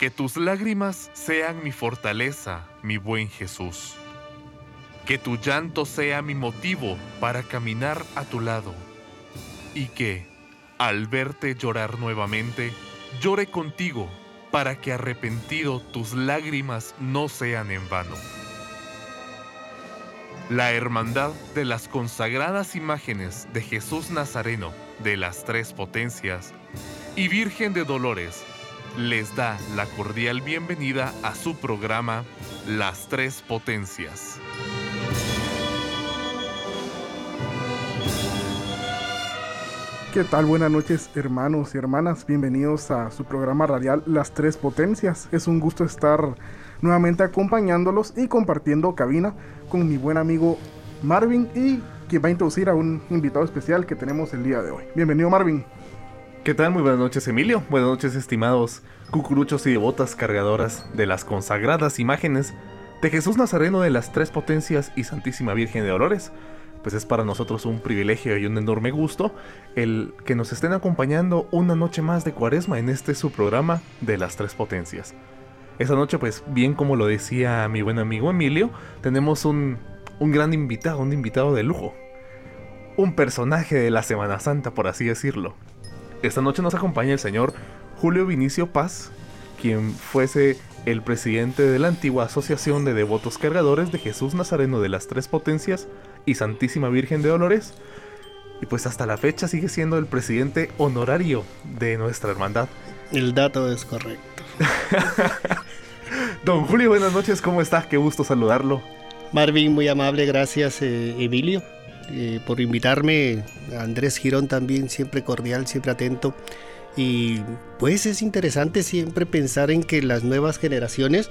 Que tus lágrimas sean mi fortaleza, mi buen Jesús. Que tu llanto sea mi motivo para caminar a tu lado. Y que, al verte llorar nuevamente, llore contigo para que arrepentido tus lágrimas no sean en vano. La Hermandad de las consagradas imágenes de Jesús Nazareno de las Tres Potencias y Virgen de Dolores les da la cordial bienvenida a su programa Las Tres Potencias. ¿Qué tal? Buenas noches hermanos y hermanas, bienvenidos a su programa radial Las Tres Potencias. Es un gusto estar nuevamente acompañándolos y compartiendo cabina con mi buen amigo Marvin y quien va a introducir a un invitado especial que tenemos el día de hoy. Bienvenido Marvin. ¿Qué tal? Muy buenas noches Emilio. Buenas noches estimados cucuruchos y devotas cargadoras de las consagradas imágenes de Jesús Nazareno de las Tres Potencias y Santísima Virgen de Dolores pues es para nosotros un privilegio y un enorme gusto el que nos estén acompañando una noche más de cuaresma en este su programa de las tres potencias. Esta noche, pues bien como lo decía mi buen amigo Emilio, tenemos un, un gran invitado, un invitado de lujo. Un personaje de la Semana Santa, por así decirlo. Esta noche nos acompaña el señor Julio Vinicio Paz, quien fuese el presidente de la antigua Asociación de Devotos Cargadores de Jesús Nazareno de las Tres Potencias y Santísima Virgen de Dolores. Y pues hasta la fecha sigue siendo el presidente honorario de nuestra hermandad. El dato es correcto. Don Julio, buenas noches, ¿cómo está? Qué gusto saludarlo. Marvin, muy amable, gracias eh, Emilio eh, por invitarme. Andrés Girón también, siempre cordial, siempre atento. Y pues es interesante siempre pensar en que las nuevas generaciones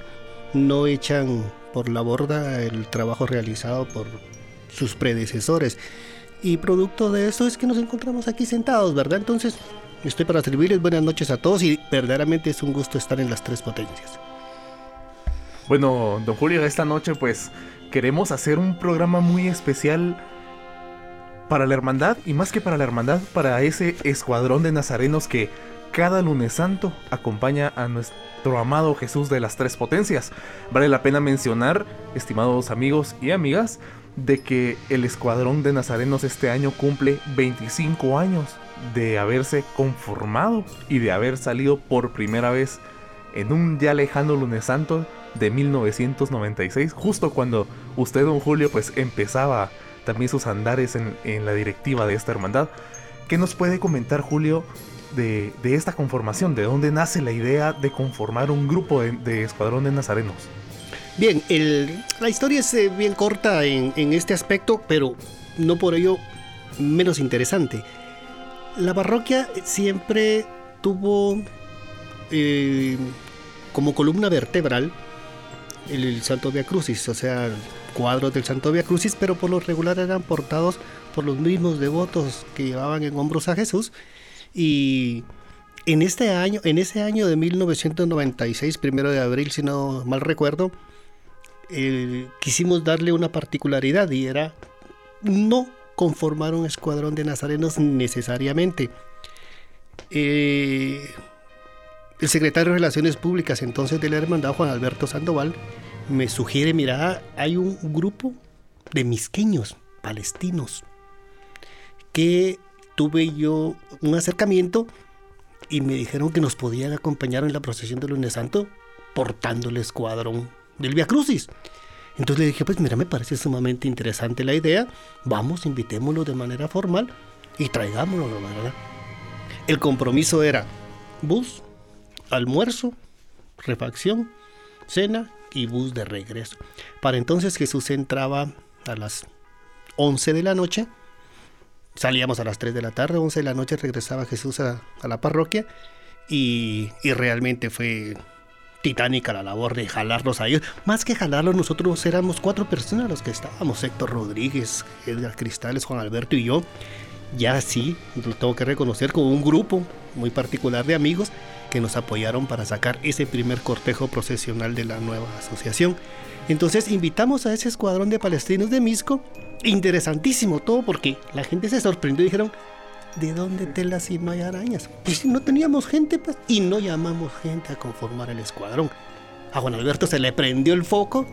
no echan por la borda el trabajo realizado por sus predecesores. Y producto de eso es que nos encontramos aquí sentados, ¿verdad? Entonces, estoy para servirles buenas noches a todos y verdaderamente es un gusto estar en las tres potencias. Bueno, don Julio, esta noche pues queremos hacer un programa muy especial para la hermandad y más que para la hermandad, para ese escuadrón de nazarenos que cada lunes santo acompaña a nuestro amado Jesús de las tres potencias. Vale la pena mencionar, estimados amigos y amigas, de que el escuadrón de nazarenos este año cumple 25 años de haberse conformado y de haber salido por primera vez en un ya lejano lunes santo de 1996, justo cuando usted, don Julio, pues empezaba también sus andares en, la directiva de esta hermandad. ¿Qué nos puede comentar Julio de, esta conformación? ¿De dónde nace la idea de conformar un grupo de, escuadrón de nazarenos? Bien, la historia es eh, bien corta en, este aspecto, pero no por ello menos interesante. La parroquia siempre tuvo eh, como columna vertebral el, Santo Via Crucis, o sea, cuadros del Santo Via Crucis, pero por lo regular eran portados por los mismos devotos que llevaban en hombros a Jesús. Y en este año, en ese año de 1996, primero de abril, si no mal recuerdo, eh, quisimos darle una particularidad y era no conformar un escuadrón de nazarenos necesariamente. Eh, el secretario de Relaciones Públicas entonces de la hermandad, Juan Alberto Sandoval, me sugiere, mira, hay un grupo de misqueños palestinos que tuve yo un acercamiento y me dijeron que nos podían acompañar en la procesión del lunes santo portando el escuadrón del Via Crucis. Entonces le dije, pues mira, me parece sumamente interesante la idea, vamos, invitémoslo de manera formal y traigámoslo, ¿verdad? El compromiso era bus, almuerzo, refacción, cena y bus de regreso. Para entonces Jesús entraba a las 11 de la noche, salíamos a las 3 de la tarde, 11 de la noche regresaba Jesús a, la parroquia y, realmente fue titánica la labor de jalarlos a ellos. Más que jalarlos, nosotros éramos cuatro personas los que estábamos, Héctor Rodríguez, Edgar Cristales, Juan Alberto y yo. Ya sí, lo tengo que reconocer, como un grupo muy particular de amigos que nos apoyaron para sacar ese primer cortejo procesional de la nueva asociación. Entonces invitamos a ese escuadrón de palestinos de Misco. Interesantísimo todo porque la gente se sorprendió y dijeron, ¿de dónde telas si no hay arañas? Pues no teníamos gente, pues, y no llamamos gente a conformar el escuadrón. A Juan Alberto se le prendió el foco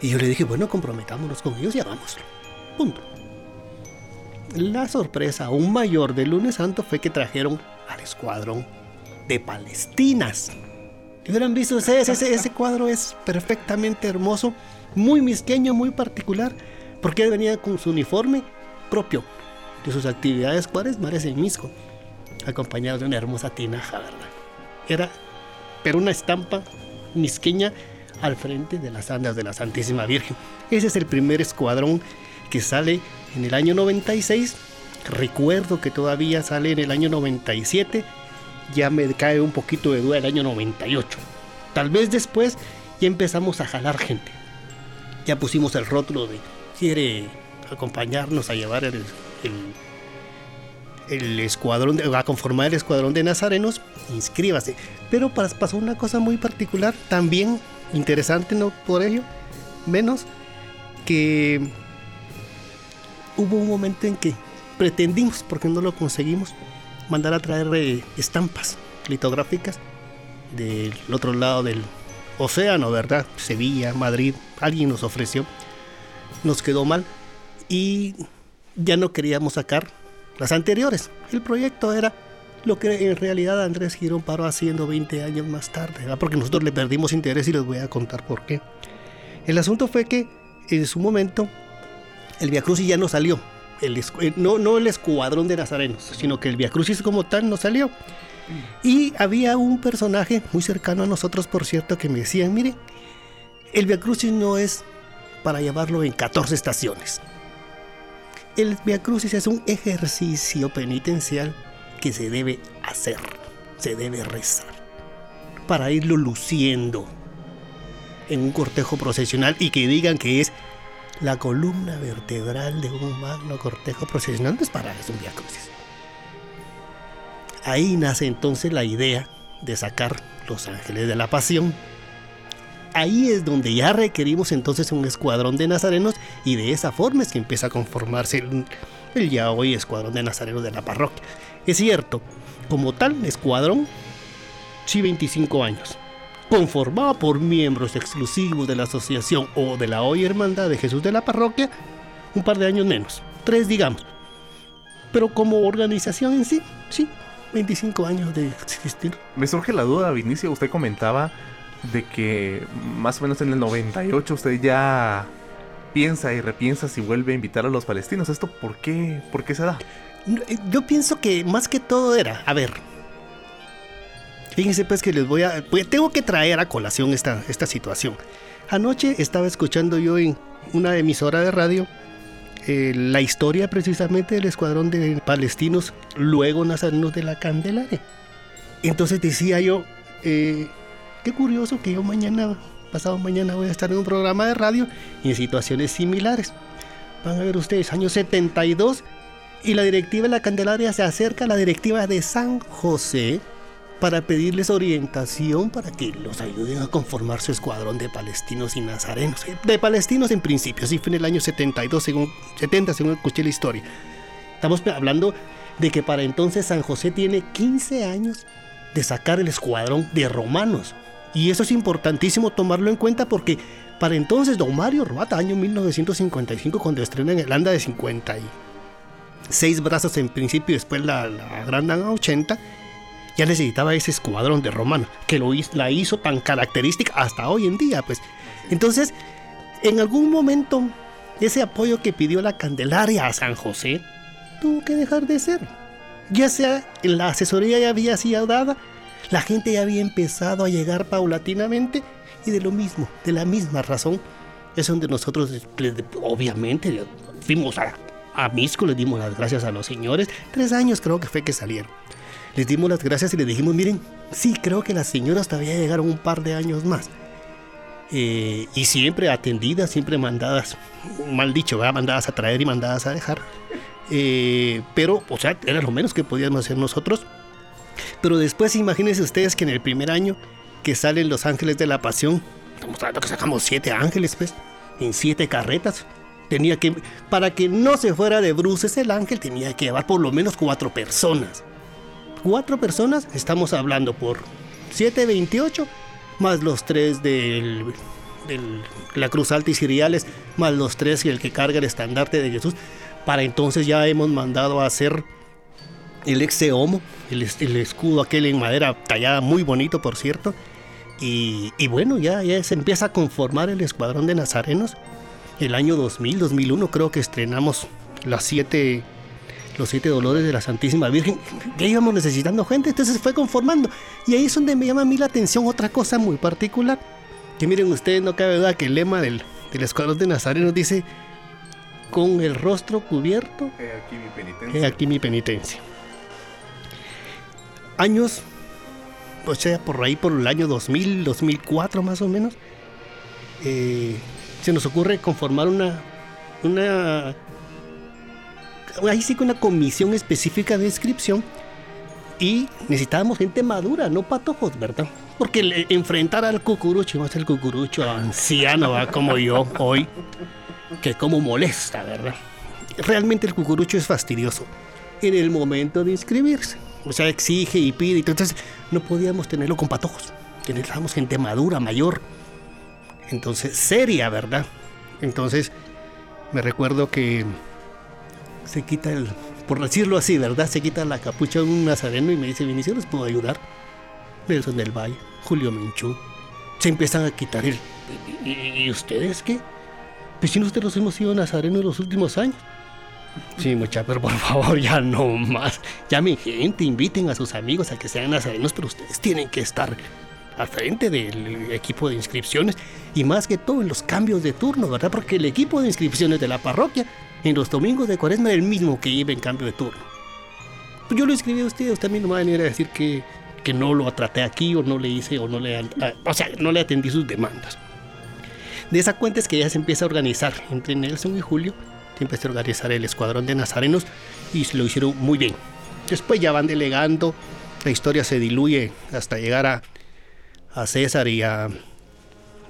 y yo le dije, bueno, comprometámonos con ellos y hagámoslo. Punto. La sorpresa aún mayor del lunes santo fue que trajeron al escuadrón de Palestinas. Si hubieran visto ese, ese, ese cuadro es perfectamente hermoso, muy misqueño, muy particular, porque él venía con su uniforme propio de sus actividades mares en Misco, acompañado de una hermosa tinaja, ¿verdad? Era, pero una estampa misqueña al frente de las andas de la Santísima Virgen. Ese es el primer escuadrón que sale en el año 96. Recuerdo que todavía sale en el año 97. Ya me cae un poquito de duda el año 98. Tal vez después ya empezamos a jalar gente. Ya pusimos el rótulo de quiere acompañarnos a llevar el, el, escuadrón, a conformar el escuadrón de nazarenos, inscríbase. Pero pasó una cosa muy particular, también interesante, no por ello, menos que hubo un momento en que pretendimos, porque no lo conseguimos, mandar a traer eh, estampas litográficas del otro lado del océano, ¿verdad? Sevilla, Madrid, alguien nos ofreció, nos quedó mal y ya no queríamos sacar las anteriores. El proyecto era lo que en realidad Andrés Girón paró haciendo 20 años más tarde, ¿verdad? porque nosotros le perdimos interés y les voy a contar por qué. El asunto fue que en su momento el Via Crucis ya no salió. Eh, no, no el escuadrón de nazarenos, sino que el Via Crucis como tal no salió. Y había un personaje muy cercano a nosotros, por cierto, que me decían, mire, el Via Crucis no es para llevarlo en 14 estaciones. El Via Crucis es un ejercicio penitencial que se debe hacer, se debe rezar, para irlo luciendo en un cortejo procesional y que digan que es la columna vertebral de un magno cortejo procesional, no es un Via Crucis. Ahí nace entonces la idea de sacar los ángeles de la pasión. Ahí es donde ya requerimos entonces un escuadrón de nazarenos y de esa forma es que empieza a conformarse el, el ya hoy escuadrón de nazarenos de la parroquia. Es cierto, como tal escuadrón, sí 25 años, conformado por miembros exclusivos de la asociación o de la hoy Hermandad de Jesús de la Parroquia, un par de años menos, tres digamos. Pero como organización en sí, sí, 25 años de existir. Me surge la duda, Vinicio, usted comentaba de que más o menos en el 98 usted ya piensa y repiensa si vuelve a invitar a los palestinos. ¿Esto por qué, por qué se da? Yo pienso que más que todo era, a ver, fíjense pues que les voy a, tengo que traer a colación esta, esta situación. Anoche estaba escuchando yo en una emisora de radio eh, la historia precisamente del escuadrón de palestinos, luego nazarenos de la Candelaria. Entonces decía yo, eh, qué curioso que yo mañana, pasado mañana voy a estar en un programa de radio y en situaciones similares. Van a ver ustedes, año 72 y la directiva de la Candelaria se acerca a la directiva de San José para pedirles orientación para que los ayuden a conformar su escuadrón de palestinos y nazarenos. De palestinos en principio, así fue en el año 72, según, 70, según escuché la historia. Estamos hablando de que para entonces San José tiene 15 años de sacar el escuadrón de romanos. Y eso es importantísimo tomarlo en cuenta porque para entonces don Mario Robata, año 1955, cuando estrena en el Anda de 50 seis brazos en principio y después la, la Gran 80, ya necesitaba ese escuadrón de romano, que lo, la hizo tan característica hasta hoy en día. Pues. Entonces, en algún momento, ese apoyo que pidió la Candelaria a San José tuvo que dejar de ser. Ya sea la asesoría ya había sido dada, la gente ya había empezado a llegar paulatinamente y de lo mismo, de la misma razón, es donde nosotros, obviamente, fuimos a a Misco les dimos las gracias a los señores. Tres años creo que fue que salieron. Les dimos las gracias y les dijimos, miren, sí, creo que las señoras todavía llegaron un par de años más. Eh, y siempre atendidas, siempre mandadas, mal dicho, mandadas a traer y mandadas a dejar. Eh, pero, o sea, era lo menos que podíamos hacer nosotros. Pero después imagínense ustedes que en el primer año que salen los ángeles de la pasión, estamos hablando que sacamos siete ángeles, pues, en siete carretas Tenía que, para que no se fuera de bruces el ángel, tenía que llevar por lo menos cuatro personas. Cuatro personas, estamos hablando por 728, más los tres del, del- la cruz alta y ciriales, más los tres y el que carga el estandarte de Jesús. Para entonces ya hemos mandado a hacer el ex homo, el, es- el escudo aquel en madera tallada muy bonito, por cierto. Y, bueno, ya, ya se empieza a conformar el escuadrón de nazarenos. El año 2000, 2001 creo que estrenamos las siete, los siete dolores de la Santísima Virgen. Ya íbamos necesitando gente, entonces se fue conformando. Y ahí es donde me llama a mí la atención otra cosa muy particular. Que miren ustedes, no cabe duda que el lema del, del escuadrón de nazarenos dice, con el rostro cubierto aquí mi He penitencia. aquí mi penitencia. Años, o sea, por ahí por el año 2000, 2004 más o menos, eh, se nos ocurre conformar una, una, ahí sí que una comisión específica de inscripción y necesitábamos gente madura, no patojos, ¿verdad? Porque enfrentar al cucurucho, más el cucurucho anciano, ¿va? como yo hoy, que como molesta, ¿verdad? realmente el cucurucho es fastidioso en el momento de inscribirse. O sea, exige y pide. Entonces, no podíamos tenerlo con patojos. Necesitábamos gente madura, mayor. Entonces, seria, ¿verdad? Entonces, me recuerdo que se quita el, por decirlo así, ¿verdad? Se quita la capucha de un nazareno y me dice, Vinicio, ¿les puedo ayudar? Nelson del Valle, Julio Menchú. Se empiezan a quitar el... ¿Y, y ustedes qué? Pues si nosotros hemos sido nazarenos en los últimos años. Sí, mucha, pero por favor, ya no más. Llamen gente, inviten a sus amigos a que sean nazarenos, pero ustedes tienen que estar al frente del equipo de inscripciones y más que todo en los cambios de turno, ¿verdad? Porque el equipo de inscripciones de la parroquia en los domingos de cuaresma el mismo que iba en cambio de turno. Pues yo lo escribí a usted, usted a mí no me va a venir a decir que, que no lo traté aquí o no le hice o no le, a- o sea, no le atendí sus demandas. De esa cuenta es que ya se empieza a organizar entre Nelson y Julio, se empieza a organizar el escuadrón de nazarenos y se lo hicieron muy bien. Después ya van delegando, la historia se diluye hasta llegar a, a César y a,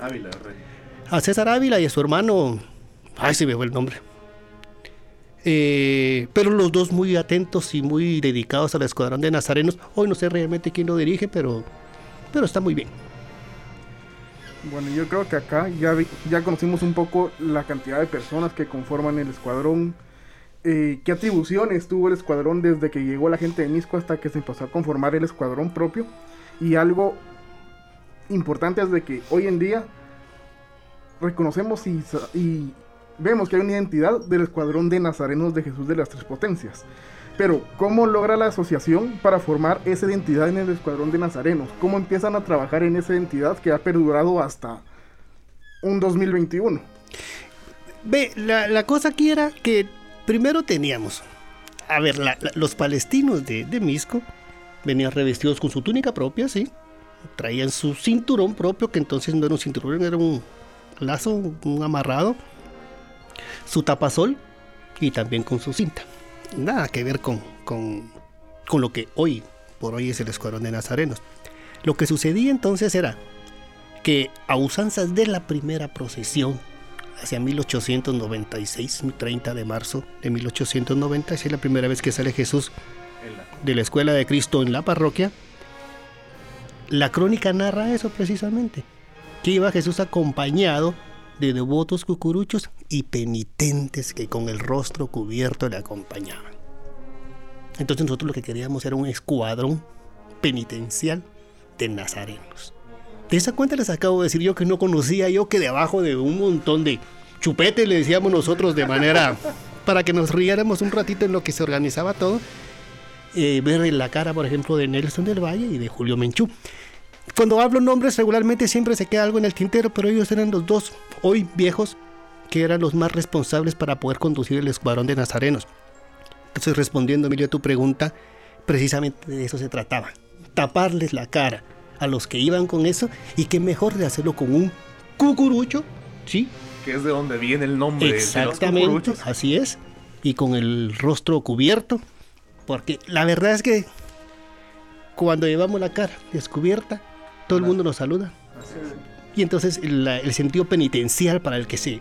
Ávila, rey. a César Ávila y a su hermano, ay se me fue el nombre. Eh, pero los dos muy atentos y muy dedicados al escuadrón de nazarenos. Hoy no sé realmente quién lo dirige, pero, pero está muy bien. Bueno, yo creo que acá ya, vi- ya conocimos un poco la cantidad de personas que conforman el escuadrón. eh, qué atribuciones tuvo el escuadrón desde que llegó la gente de Misco hasta que se empezó a conformar el escuadrón propio. Y algo importante es de que hoy en día reconocemos y, vemos que hay una identidad del escuadrón de nazarenos de Jesús de las Tres Potencias. Pero, ¿cómo logra la asociación para formar esa identidad en el escuadrón de nazarenos? ¿Cómo empiezan a trabajar en esa identidad que ha perdurado hasta un 2021? Ve, la, la cosa aquí era que primero teníamos, a ver, los palestinos de, de Misco venían revestidos con su túnica propia, sí. Traían su cinturón propio, que entonces no era un cinturón, era un lazo, un amarrado. Su tapasol y también con su cinta. Nada que ver con, con, con lo que hoy por hoy es el escuadrón de nazarenos. Lo que sucedía entonces era que a usanzas de la primera procesión hacia 1896, 30 de marzo de 1896, la primera vez que sale Jesús de la escuela de Cristo en la parroquia, la crónica narra eso precisamente, que iba Jesús acompañado de devotos cucuruchos y penitentes que con el rostro cubierto le acompañaban. Entonces nosotros lo que queríamos era un escuadrón penitencial de nazarenos. De esa cuenta les acabo de decir yo que no conocía yo que debajo de un montón de chupete le decíamos nosotros de manera para que nos riéramos un ratito en lo que se organizaba todo. eh, ver la cara, por ejemplo, de Nelson del Valle y de Julio Menchú. Cuando hablo nombres regularmente siempre se queda algo en el tintero, pero ellos eran los dos, hoy viejos, que eran los más responsables para poder conducir el escuadrón de nazarenos. Entonces, respondiendo, Emilio, a tu pregunta, precisamente de eso se trataba. Taparles la cara a los que iban con eso y qué mejor de hacerlo con un cucurucho, ¿sí? Que es de donde viene el nombre de- de los Exactamente, cucuruchos. así es. Y con el rostro cubierto, porque la verdad es que cuando llevamos la cara descubierta, todo el mundo nos saluda. Y entonces el sentido penitencial para el que se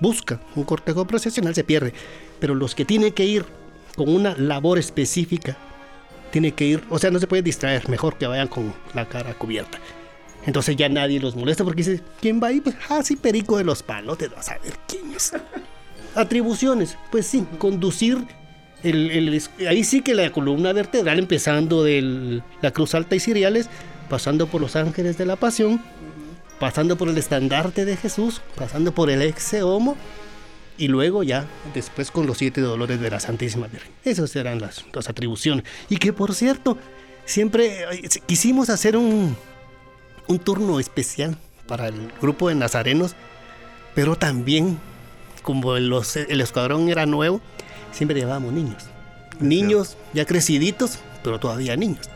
busca un cortejo procesional se pierde. Pero los que tienen que ir con una labor específica, tienen que ir, o sea, no se puede distraer, mejor que vayan con la cara cubierta. Entonces ya nadie los molesta porque dice, ¿quién va ahí? Pues, ah, sí, Perico de los Palotes, vas a ver quién es. Atribuciones, pues sí, conducir el, ahí sí que la columna vertebral, empezando de la Cruz Alta y Ciriales, pasando por los Ángeles de la Pasión, pasando por el estandarte de Jesús, pasando por el ex homo, y luego ya después con los siete dolores de la Santísima Virgen. Esas eran las, las atribuciones. Y que por cierto, siempre eh, quisimos hacer un, un turno especial para el grupo de nazarenos, pero también como los, el escuadrón era nuevo, siempre llevábamos niños. Niños ya creciditos, pero todavía niños.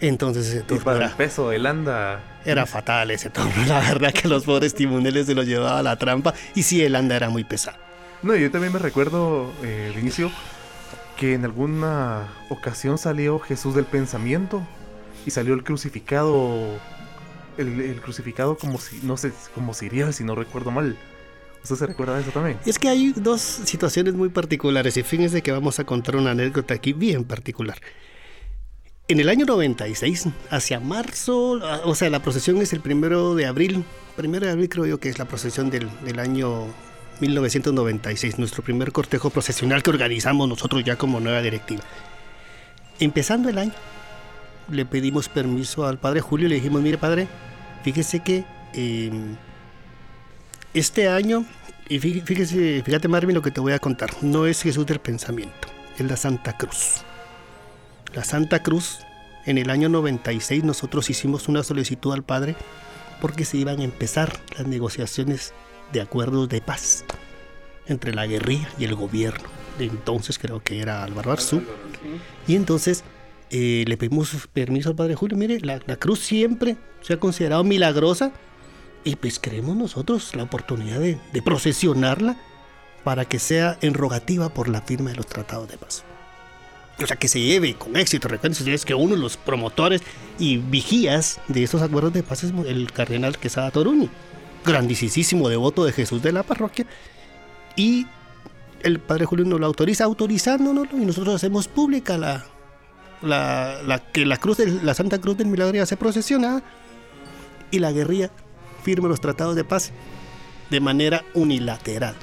Entonces ese turno para el peso del anda era fatal ese turno. La verdad que los pobres timoneles se los llevaba a la trampa. Y sí, el anda era muy pesado. No, yo también me recuerdo, eh, inicio, que en alguna ocasión salió Jesús del pensamiento y salió el crucificado. El, crucificado como si, no sé, como Sirial, si no recuerdo mal. ¿Usted se recuerda de eso también? Es que hay dos situaciones muy particulares y fíjense que vamos a contar una anécdota aquí bien particular. En el año 96, hacia marzo, o sea, la procesión es el primero de abril. Primero de abril creo yo que es la procesión del, del año 1996, nuestro primer cortejo procesional que organizamos nosotros ya como nueva directiva. Empezando el año, le pedimos permiso al padre Julio y le dijimos, mire padre, fíjese que em, este año, y fíjese, fíjate Marvin lo que te voy a contar, no es Jesús del pensamiento, es la Santa Cruz. La Santa Cruz, en el año 96 nosotros hicimos una solicitud al Padre porque se iban a empezar las negociaciones de acuerdos de paz entre la guerrilla y el gobierno. De entonces creo que era Álvaro Arzú. Y entonces eh, le pedimos permiso al Padre Julio. Mire, la, cruz siempre se ha considerado milagrosa y pues queremos nosotros la oportunidad de, de procesionarla para que sea enrogativa por la firma de los tratados de paz. O sea, que se lleve con éxito. Recuerden es que uno de los promotores y vigías de estos acuerdos de paz es el cardenal Quesada Toruño grandísimo devoto de Jesús de la parroquia. Y el Padre Julio nos lo autoriza, autorizándonos y nosotros hacemos pública la, que la cruz la Santa Cruz del Milagro ya se procesiona y la guerrilla firma los tratados de paz de manera unilateral.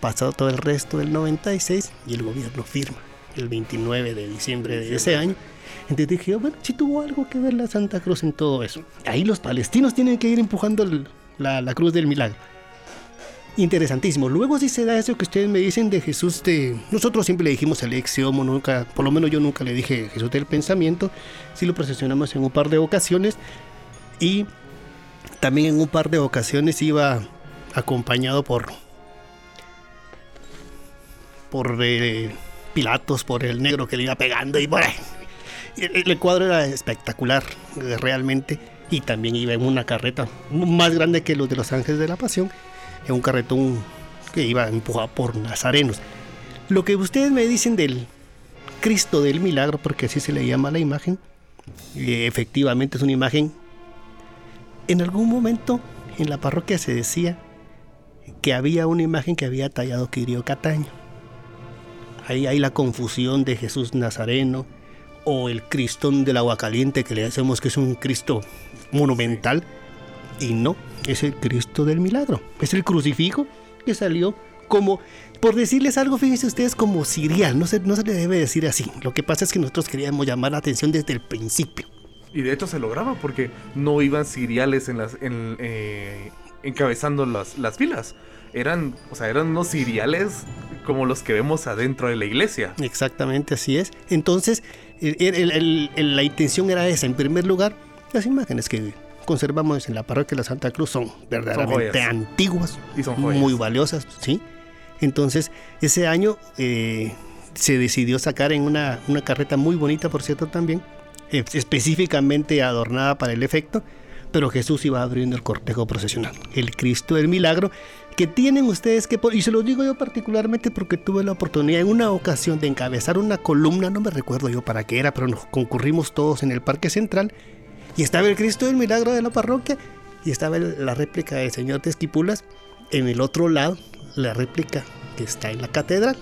Pasado todo el resto del 96 y el gobierno firma el 29 de diciembre de ese año entonces dije, bueno, si tuvo algo que ver la Santa Cruz en todo eso. Ahí los palestinos tienen que ir empujando la, cruz del milagro. Interesantísimo. Luego si se da eso que ustedes me dicen de Jesús de... Nosotros siempre le dijimos al Exiomo, nunca, por lo menos yo nunca le dije Jesús del pensamiento. Sí lo procesionamos en un par de ocasiones. Y también en un par de ocasiones iba acompañado por... Por... Eh, Pilatos, por el negro que le iba pegando y bueno, el, cuadro era espectacular, realmente. Y también iba en una carreta más grande que los de los Ángeles de la Pasión, en un carretón que iba empujado por nazarenos. Lo que ustedes me dicen del Cristo del Milagro, porque así se le llama la imagen, eh, efectivamente es una imagen. En algún momento en la parroquia se decía que había una imagen que había tallado Quirio Cataño. Ahí hay la confusión de Jesús Nazareno, o el Cristón del agua caliente que le hacemos que es un Cristo monumental. Y no, es el Cristo del milagro. Es el crucifijo que salió como, por decirles algo, fíjense ustedes, como sirial. No se, no se le debe decir así. Lo que pasa es que nosotros queríamos llamar la atención desde el principio. Y de hecho se lograba porque no iban siriales en las, eh, encabezando las, las filas eran, o sea, eran unos siriales como los que vemos adentro de la iglesia. Exactamente, así es. Entonces, la intención era esa. En primer lugar, las imágenes que conservamos en la parroquia de la Santa Cruz son verdaderamente antiguas, y son muy valiosas, ¿sí? Entonces, ese año eh, se decidió sacar en una, una, carreta muy bonita, por cierto, también, eh, específicamente adornada para el efecto, pero Jesús iba abriendo el cortejo procesional, el Cristo del Milagro, que tienen ustedes que, y se lo digo yo particularmente porque tuve la oportunidad en una ocasión de encabezar una columna, no me recuerdo yo para qué era, pero nos concurrimos todos en el Parque Central y estaba el Cristo del Milagro de la parroquia y estaba la réplica del Señor de Esquipulas en el otro lado la réplica que está en la catedral.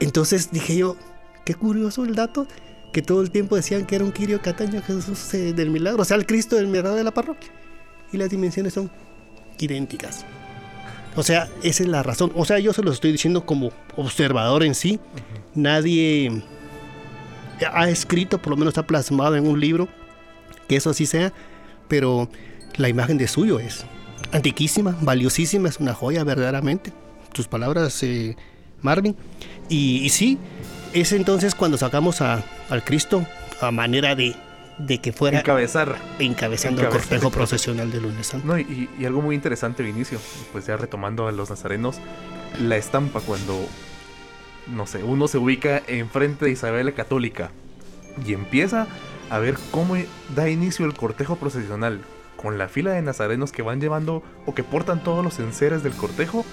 Entonces dije yo, qué curioso el dato, que todo el tiempo decían que era un Quirio Cataño Jesús eh, del milagro, o sea, el Cristo del milagro de la parroquia. Y las dimensiones son idénticas. O sea, esa es la razón. O sea, yo se lo estoy diciendo como observador en sí. Nadie ha escrito, por lo menos está plasmado en un libro, que eso así sea, pero la imagen de suyo es antiquísima, valiosísima, es una joya verdaderamente. Tus palabras, eh, Marvin. Y, sí, es entonces cuando sacamos a, al Cristo a manera de, de que fuera Encabezar. encabezando el Encabezar cortejo el procesional del lunes santo. No, y, y algo muy interesante al inicio, pues ya retomando a los nazarenos, la estampa cuando, no sé, uno se ubica enfrente de Isabel la Católica y empieza a ver cómo da inicio el cortejo procesional con la fila de nazarenos que van llevando o que portan todos los enseres del cortejo.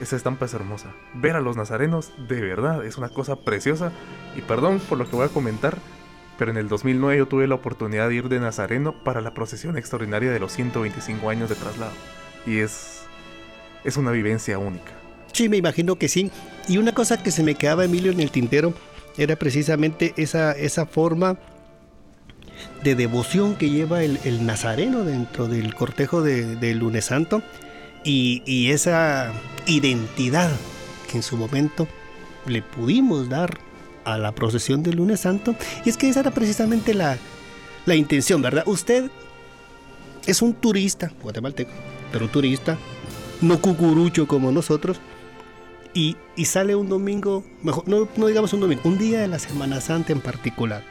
Esa estampa es hermosa. Ver a los nazarenos, de verdad, es una cosa preciosa. Y perdón por lo que voy a comentar, pero en el 2009 yo tuve la oportunidad de ir de Nazareno para la procesión extraordinaria de los 125 años de traslado. Y es, es una vivencia única. Sí, me imagino que sí. Y una cosa que se me quedaba, Emilio, en el tintero era precisamente esa, esa forma de devoción que lleva el, nazareno dentro del cortejo de- del lunes santo y esa identidad que en su momento le pudimos dar a la procesión del lunes santo. Y es que esa era precisamente la, la intención, ¿verdad? Usted es un turista, guatemalteco, pero turista, no cucurucho como nosotros, y, y sale un domingo, mejor, no, no digamos un domingo, un día de la Semana Santa en particular,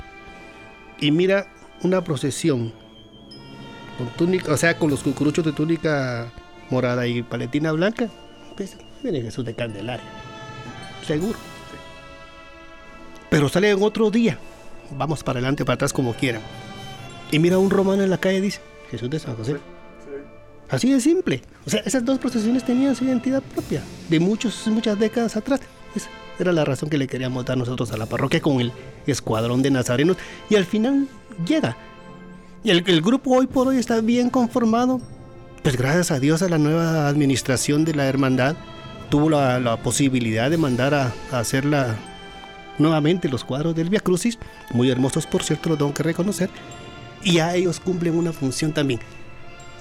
y mira una procesión con túnica, o sea, con los cucuruchos de túnica morada y paletina blanca, pues viene Jesús de Candelaria, seguro. Pero sale en otro día, vamos para adelante, para atrás como quieran, y mira un romano en la calle y dice, Jesús de San José. Así de simple. O sea, esas dos procesiones tenían su identidad propia de muchos, muchas décadas atrás. Esa era la razón que le queríamos dar nosotros a la parroquia con el escuadrón de nazarenos. Y al final llega. Y el, el grupo hoy por hoy está bien conformado. Pues gracias a Dios a la nueva administración de la hermandad tuvo la, la posibilidad de mandar a, a hacer la, nuevamente los cuadros del Via Crucis. Muy hermosos, por cierto, lo tengo que reconocer. Y a ellos cumplen una función también.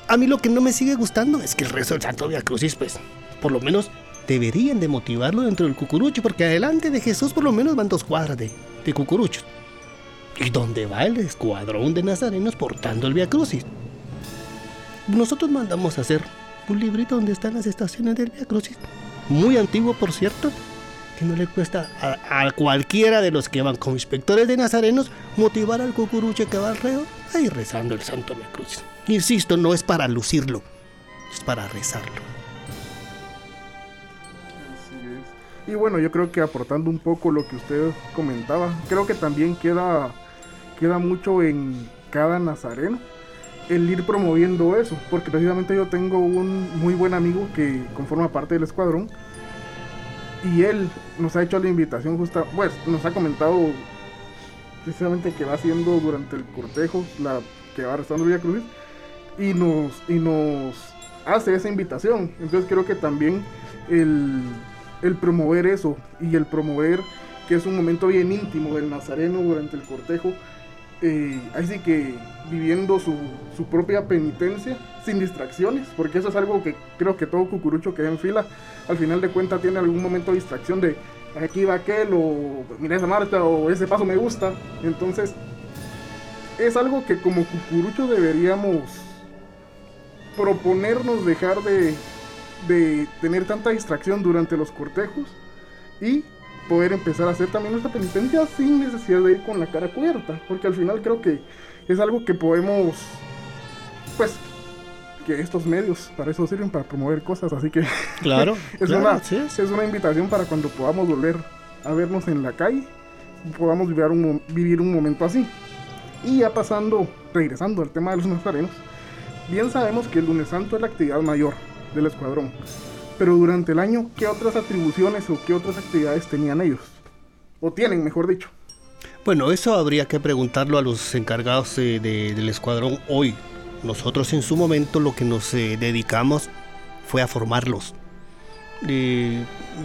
A mí lo que no me sigue gustando es que el resto del Santo Via Crucis, pues, por lo menos deberían de motivarlo dentro del cucurucho, porque adelante de Jesús por lo menos van dos cuadras de, de cucuruchos. ¿Y dónde va el escuadrón de nazarenos portando el Via Crucis? Nosotros mandamos a hacer un librito donde están las estaciones del Via Crucis. Muy antiguo, por cierto, que no le cuesta a, a cualquiera de los que van como inspectores de nazarenos motivar al cucurucho que va alrededor ahí rezando el Santo Via Crucis. Insisto, no es para lucirlo, es para rezarlo. Y bueno, yo creo que aportando un poco lo que usted comentaba, creo que también queda, queda mucho en cada nazareno el ir promoviendo eso, porque precisamente yo tengo un muy buen amigo que conforma parte del escuadrón y él nos ha hecho la invitación justa, pues nos ha comentado precisamente que va haciendo durante el cortejo, la que va rezando Vía Cruz y nos y nos hace esa invitación. Entonces creo que también el, el promover eso y el promover que es un momento bien íntimo del nazareno durante el cortejo, eh, así que viviendo su, su propia penitencia sin distracciones, porque eso es algo que creo que todo cucurucho que va en fila, al final de cuentas tiene algún momento de distracción de aquí va aquel, o mira esa Marta, o ese paso me gusta. Entonces, es algo que como cucurucho deberíamos proponernos dejar de, de tener tanta distracción durante los cortejos y poder empezar a hacer también nuestra penitencia sin necesidad de ir con la cara cubierta, porque al final creo que es algo que podemos, pues, que estos medios para eso sirven, para promover cosas, así que Claro, es, claro, una, así es. es una invitación para cuando podamos volver a vernos en la calle, podamos vivir un, vivir un momento así. Y ya pasando, regresando al tema de los nazarenos, bien sabemos que el lunes santo es la actividad mayor del escuadrón. Pero durante el año, ¿qué otras atribuciones o qué otras actividades tenían ellos? O tienen, mejor dicho. Bueno, eso habría que preguntarlo a los encargados eh, de- del escuadrón hoy. Nosotros en su momento lo que nos eh, dedicamos fue a formarlos. Y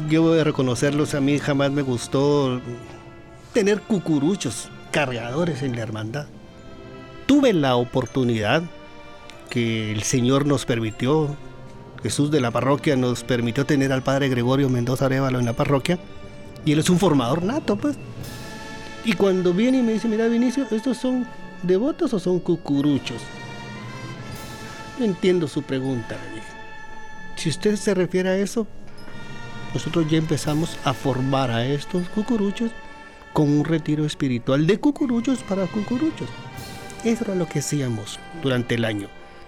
yo voy a reconocerlos, a mí jamás me gustó tener cucuruchos, cargadores en la hermandad. Tuve la oportunidad que el Señor nos permitió, Jesús de la parroquia nos permitió tener al Padre Gregorio Mendoza Arevalo en la parroquia, y él es un formador nato, pues. Y cuando viene y me dice, mira Vinicio, ¿estos son devotos o son cucuruchos? Entiendo su pregunta, le dije. Si usted se refiere a eso, nosotros ya empezamos a formar a estos cucuruchos con un retiro espiritual de cucuruchos para cucuruchos. Eso era lo que hacíamos durante el año,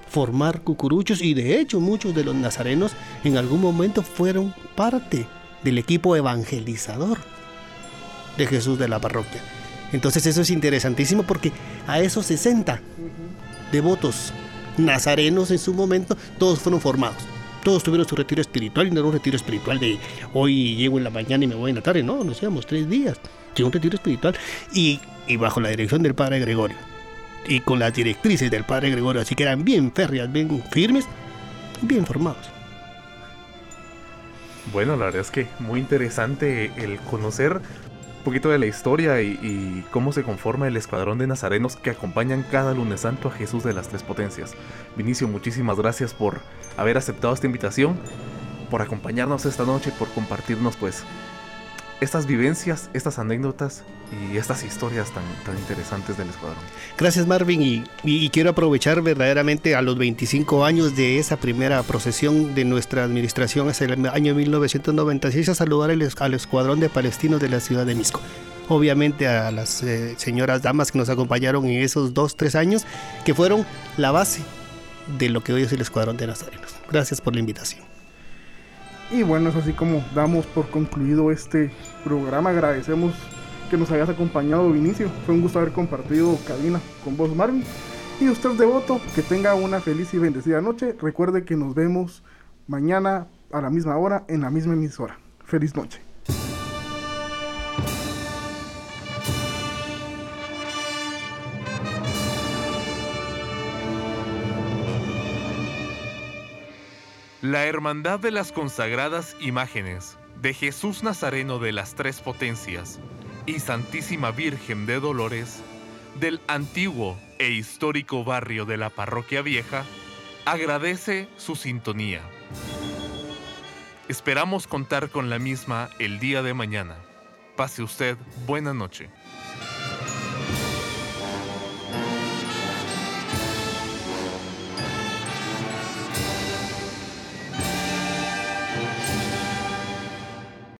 formar cucuruchos y de hecho muchos de los nazarenos en algún momento fueron parte del equipo evangelizador de Jesús de la parroquia. Entonces eso es interesantísimo porque a esos 60 devotos nazarenos en su momento, todos fueron formados. Todos tuvieron su retiro espiritual y no era un retiro espiritual de hoy llego en la mañana y me voy en la tarde. No, nos íbamos tres días. Llegó un retiro espiritual y, y bajo la dirección del Padre Gregorio y con las directrices del Padre Gregorio, así que eran bien férreas, bien firmes, bien formados. Bueno, la verdad es que muy interesante el conocer poquito de la historia y, y, cómo se conforma el escuadrón de nazarenos que acompañan cada lunes santo a Jesús de las Tres Potencias. Vinicio, muchísimas gracias por haber aceptado esta invitación, por acompañarnos esta noche, por compartirnos pues estas vivencias, estas anécdotas y estas historias tan, tan interesantes del escuadrón. Gracias Marvin y, quiero aprovechar verdaderamente a los 25 años de esa primera procesión de nuestra administración hacia el año 1996 a saludar al, al escuadrón de palestinos de la ciudad de Misco. Obviamente a las eh, señoras damas que nos acompañaron en esos dos, tres años, que fueron la base de lo que hoy es el escuadrón de nazarenos. Gracias por la invitación. Y bueno, es así como damos por concluido este programa. Agradecemos que nos hayas acompañado, Vinicio. Fue un gusto haber compartido cabina con vos, Marvin. Y usted, devoto, que tenga una feliz y bendecida noche. Recuerde que nos vemos mañana a la misma hora en la misma emisora. Feliz noche. La Hermandad de las Consagradas Imágenes de Jesús Nazareno de las Tres Potencias y Santísima Virgen de Dolores del antiguo e histórico barrio de la Parroquia Vieja agradece su sintonía. Esperamos contar con la misma el día de mañana. Pase usted buena noche.